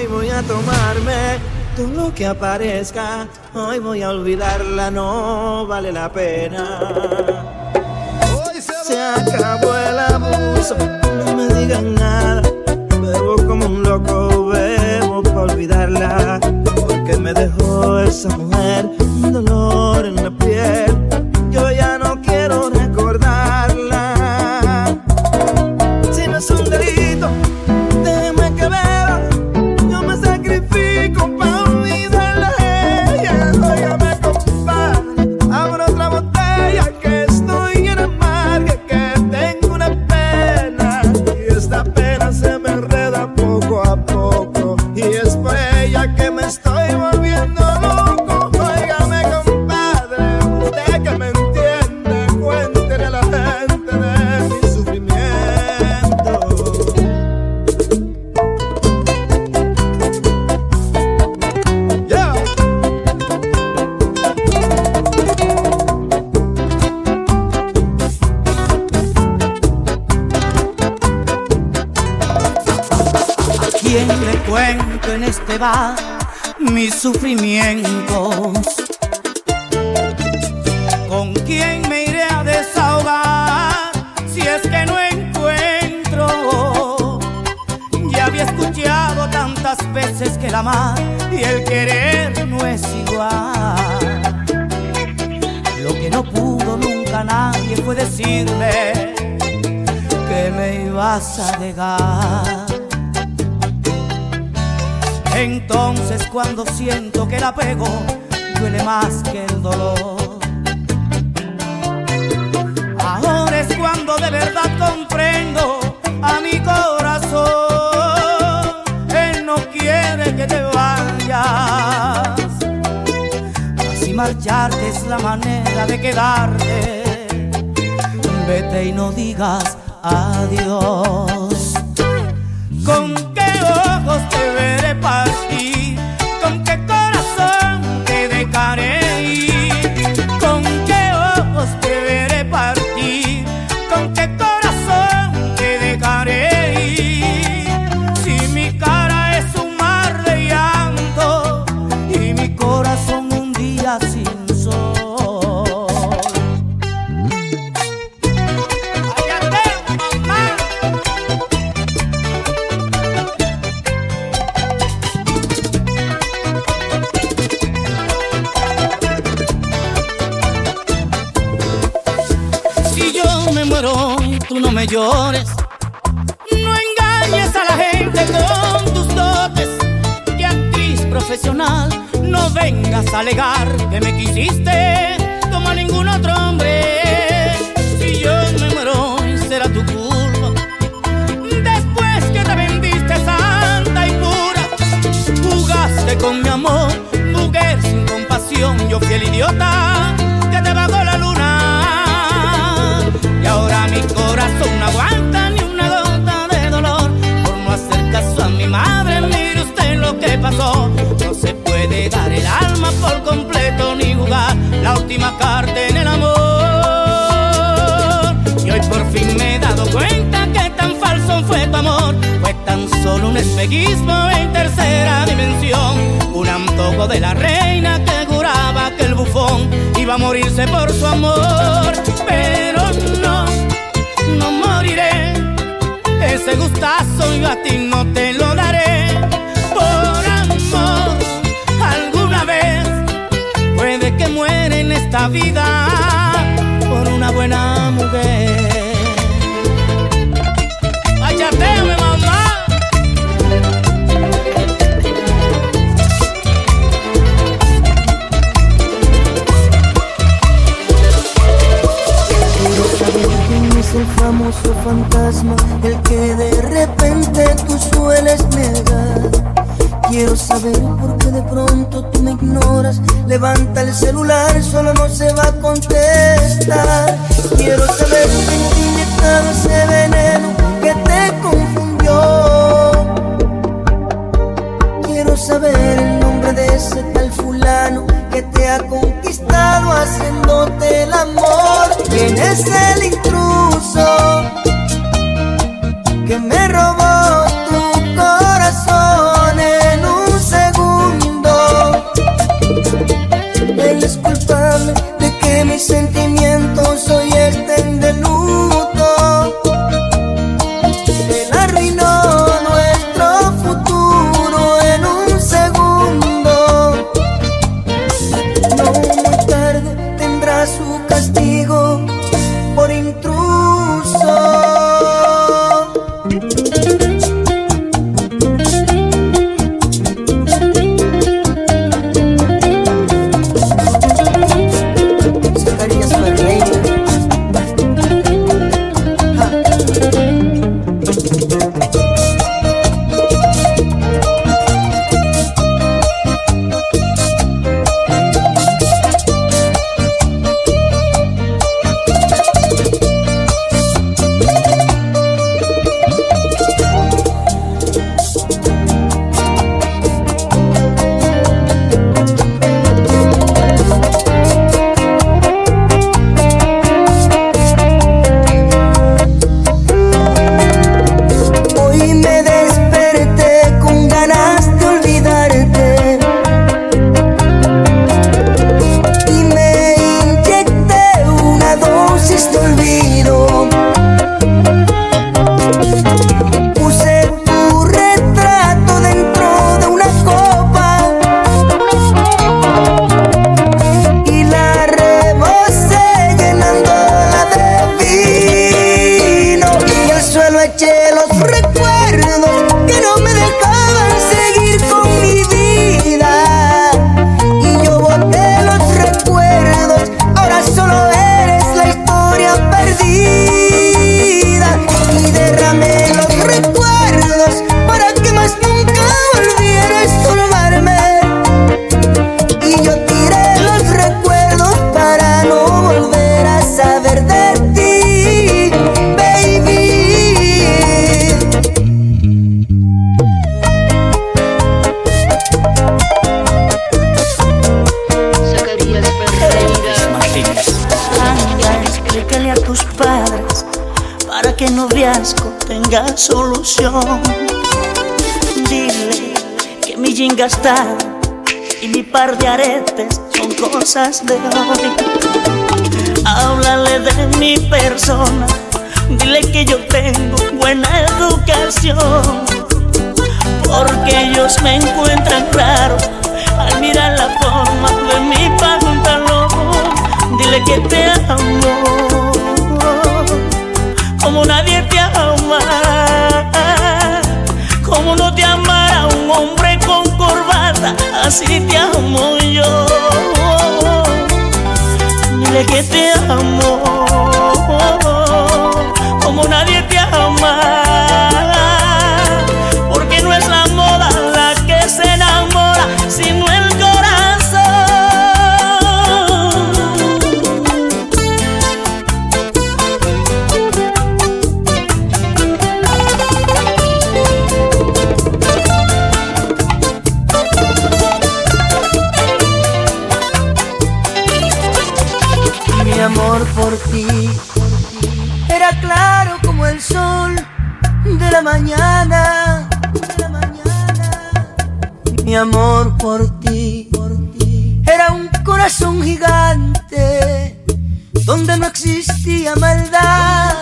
Hoy voy a tomarme todo lo que aparezca. Hoy voy a olvidarla, no vale la pena. Se acabó el abuso, no me digan nada. Bebo como un loco, bebo para olvidarla. Porque me dejó esa mujer un dolor en la mis sufrimientos? ¿Con quién me iré a desahogar si es que no encuentro? Ya había escuchado tantas veces que el amar y el querer no es igual. Lo que no pudo nunca nadie fue decirme que me ibas a dejar. Entonces cuando siento que el apego duele más que el dolor. Ahora es cuando de verdad comprendo a mi corazón. Él no quiere que te vayas. Así marcharte es la manera de quedarte. Vete y no digas adiós. Última carta en el amor. Y hoy por fin me he dado cuenta que tan falso fue tu amor. Fue tan solo un espejismo en tercera dimensión. Un antojo de la reina que juraba que el bufón iba a morirse por su amor. Pero no, no moriré. Ese gustazo yo a ti no te lo daré. Esta vida por una buena mujer. ¡Váyate, mamá! Quiero saber quién es el famoso fantasma, el que de repente tú sueles negar. Quiero saber por qué de pronto tú me ignoras. Levanta el celular, solo no se va a contestar. Quiero saber quién te inyectado ese veneno que te confundió. Quiero saber el nombre de ese tal fulano que te ha conquistado haciéndote el amor. ¿Quién es el me sentí y mi par de aretes son cosas de hoy. Háblale de mi persona, dile que yo tengo buena educación, porque ellos me encuentran raro al mirar la forma de mi pantalón. Dile que te amo, como nadie te ama. así te amo yo. Dile que te amo, como nadie te ama. por ti. Era claro como el sol de la mañana. Mi amor por ti. Era un corazón gigante donde no existía maldad.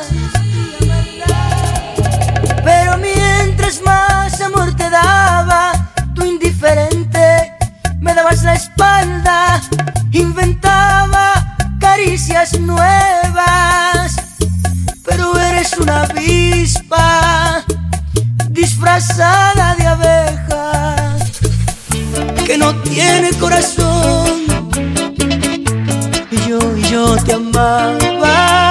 Pero mientras más amor te daba, tú indiferente me dabas la espalda, inventaba caricias nuevas, pero eres una avispa disfrazada de abeja que no tiene corazón. Y yo, y yo te amaba.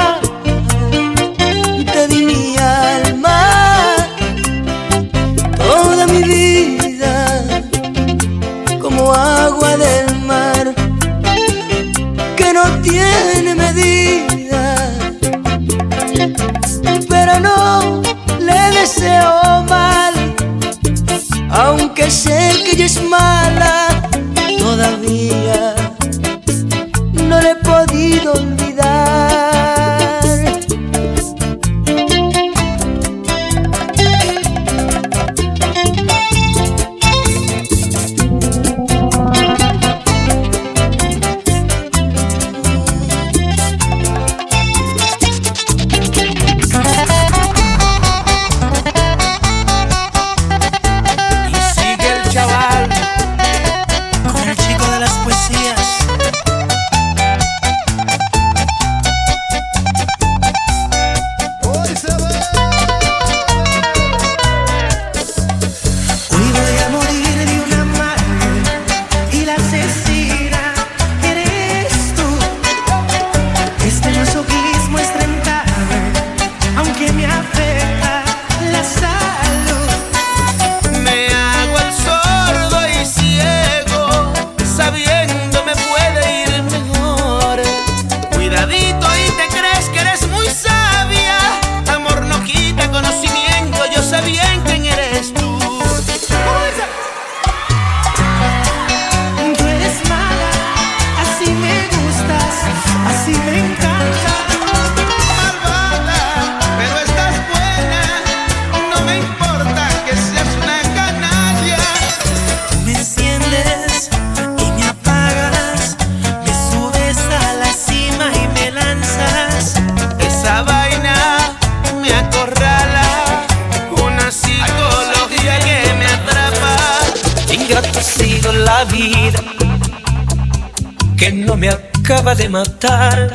acaba de matar.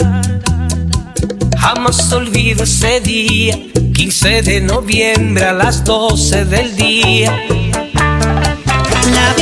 Jamás olvido ese día, 15 de noviembre a las 12 del día. La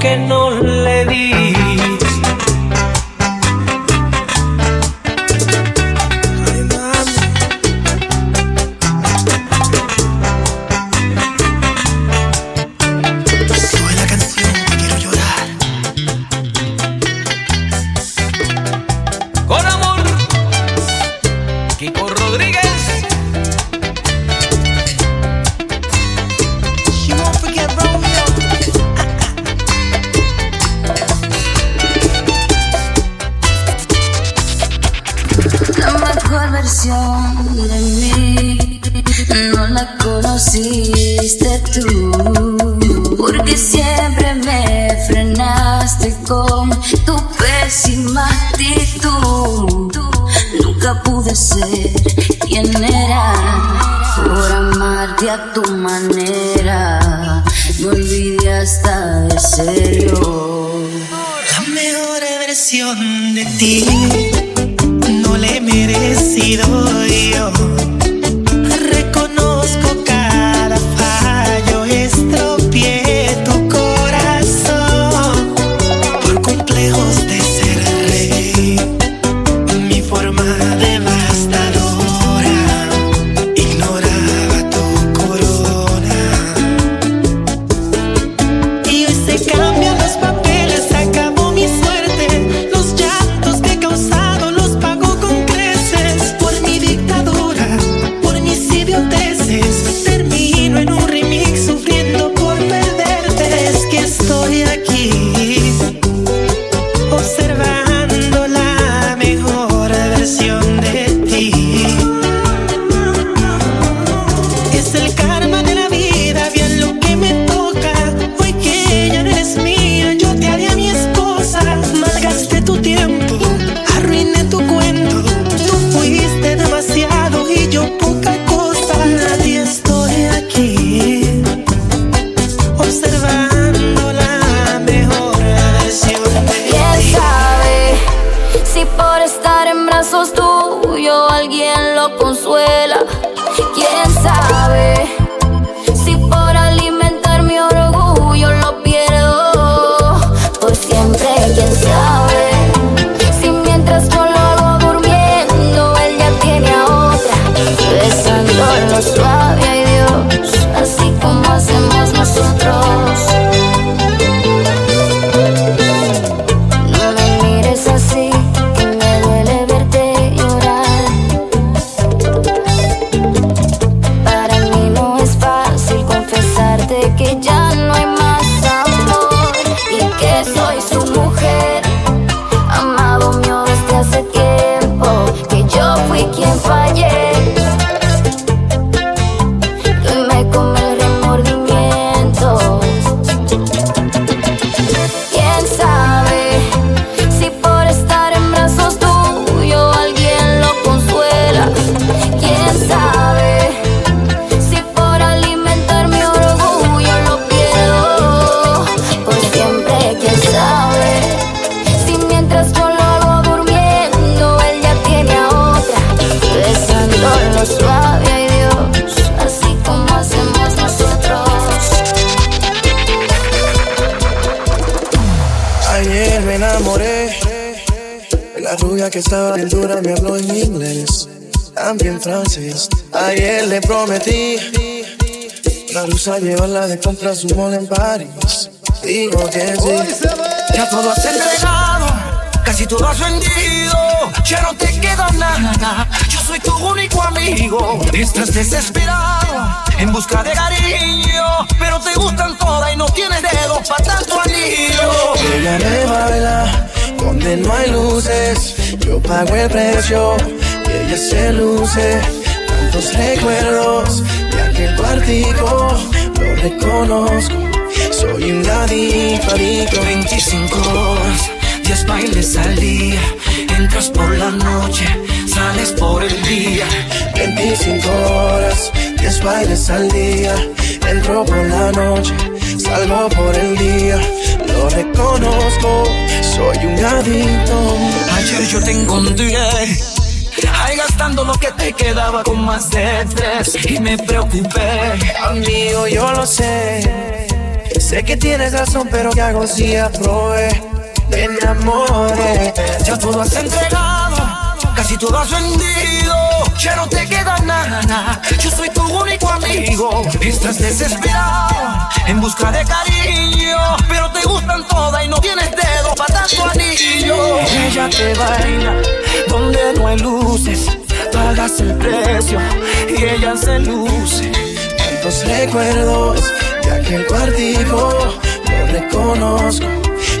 que no я тут. ayer me enamoré la rubia que estaba bien dura, me habló en inglés, también francés. Ayer le prometí una rusa llevarla de compras un mall en París. Digo que sí. Ya todo has entregado, casi todo has vendido, ya no te queda nada soy tu único amigo. Estás desesperado en busca de cariño, pero te gustan todas y no tienes dedos para tanto anillo. Ella me baila donde no hay luces. Yo pago el precio y ella se luce. Tantos recuerdos de aquel cuartico, lo reconozco. Soy un adicto, adicto. 25 horas, 10 bailes al día. Entras por la noche, sales por el día. 25 10 bailes al día. Entro por la noche, salgo por el día. Lo reconozco, soy un adicto. Ayer yo te encontré. Ahí gastando lo que te quedaba con más de tres y me preocupé. Amigo, yo lo sé. Sé que tienes razón, pero ¿qué hago si aprobé? Me enamoré. Ya todo has entregado, casi todo has vendido. Ya no te queda nada, yo soy tu único amigo. Estás desesperado en busca de cariño, pero te gustan todas y no tienes dedos para tanto anillo. Ella te baila donde no hay luces, pagas el precio y ella se luce. Tantos recuerdos de aquel cuartico, lo reconozco.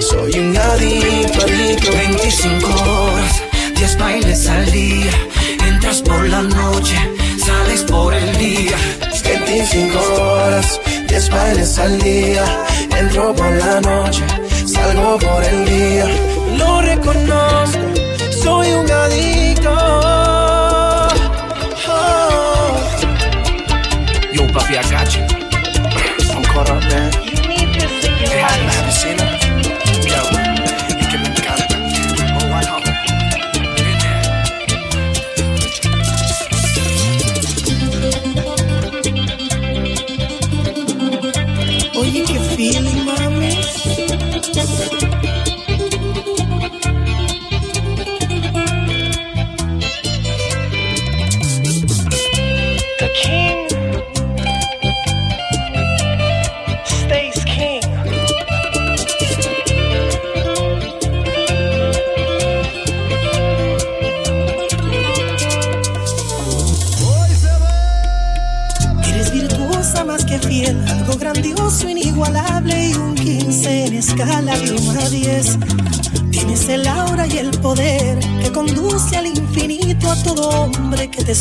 Soy un adicto, adicto. 25 horas, 10 bailes al día. Entras por la noche, sales por el día. 25 horas, 10 bailes al día. Entro por la noche, salgo por el día. Lo reconozco, soy un adicto. Oh. Yo, papi, I got you. I'm caught up, man.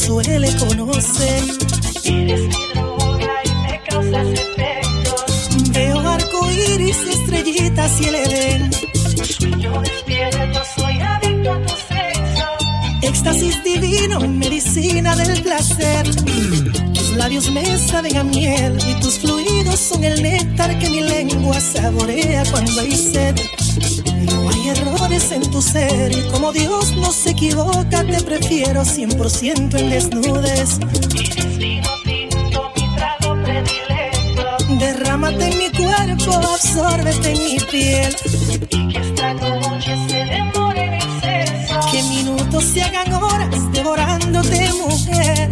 Suele conocer. Eres mi droga y me causas efectos. Veo arco iris, estrellitas y el Edén. Sueño despierto, soy adicto a tu sexo. Éxtasis divino, medicina del placer. Tus labios me saben a miel y tus fluidos son el néctar que mi lengua saborea cuando hay sed. Hay errores en tu ser y como Dios no se equivoca, te prefiero 100% en desnudes. Eres vino tinto, mi trago predilecto. Derrámate en mi cuerpo, absórbete en mi piel. Y que esta noche se demore en exceso. Que minutos se hagan horas devorándote, mujer.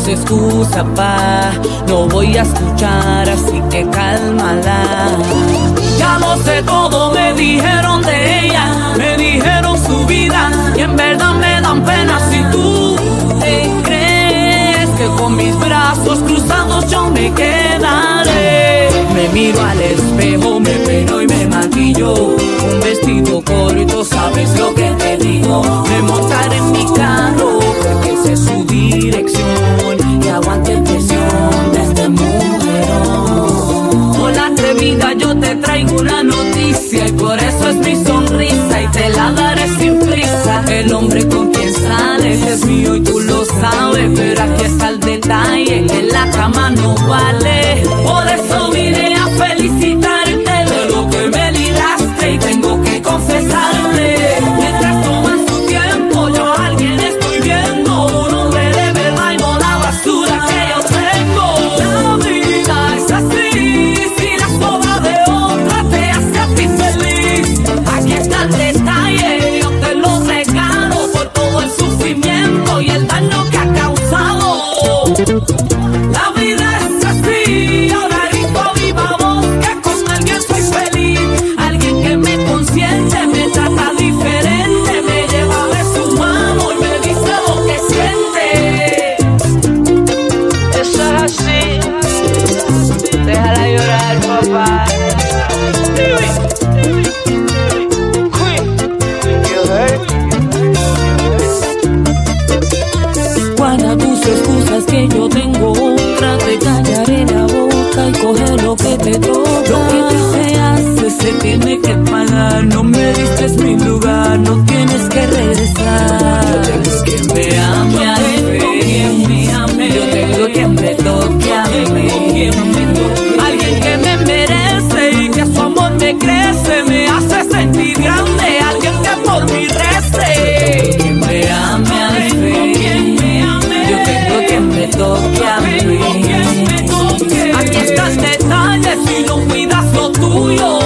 Des excusa, pa. No voy a escuchar, así que cálmala. Ya lo sé todo, me dijeron de ella, me dijeron su vida. Y en verdad me dan pena si tú te crees que con mis brazos cruzados yo me quedaré. Me miro al espejo, me peino y me maquillo. Un vestido corto, sabes lo que te digo. Me montaré en mi carro, porque sé su dirección. Y aguante presión de este mujerón. Hola atrevida, yo te traigo una noticia y por eso es mi sonrisa y te la daré sin prisa. El hombre con quien sales es mío y tú lo sabes, pero aquí está el detalle que la cama no vale. Por eso vine a felicitarte yo tengo otra. Te callaré la boca y coger lo que te toca. Lo que te se se tiene que pagar. No me diste mi lugar, no tienes que regresar. No tienes que me. 주여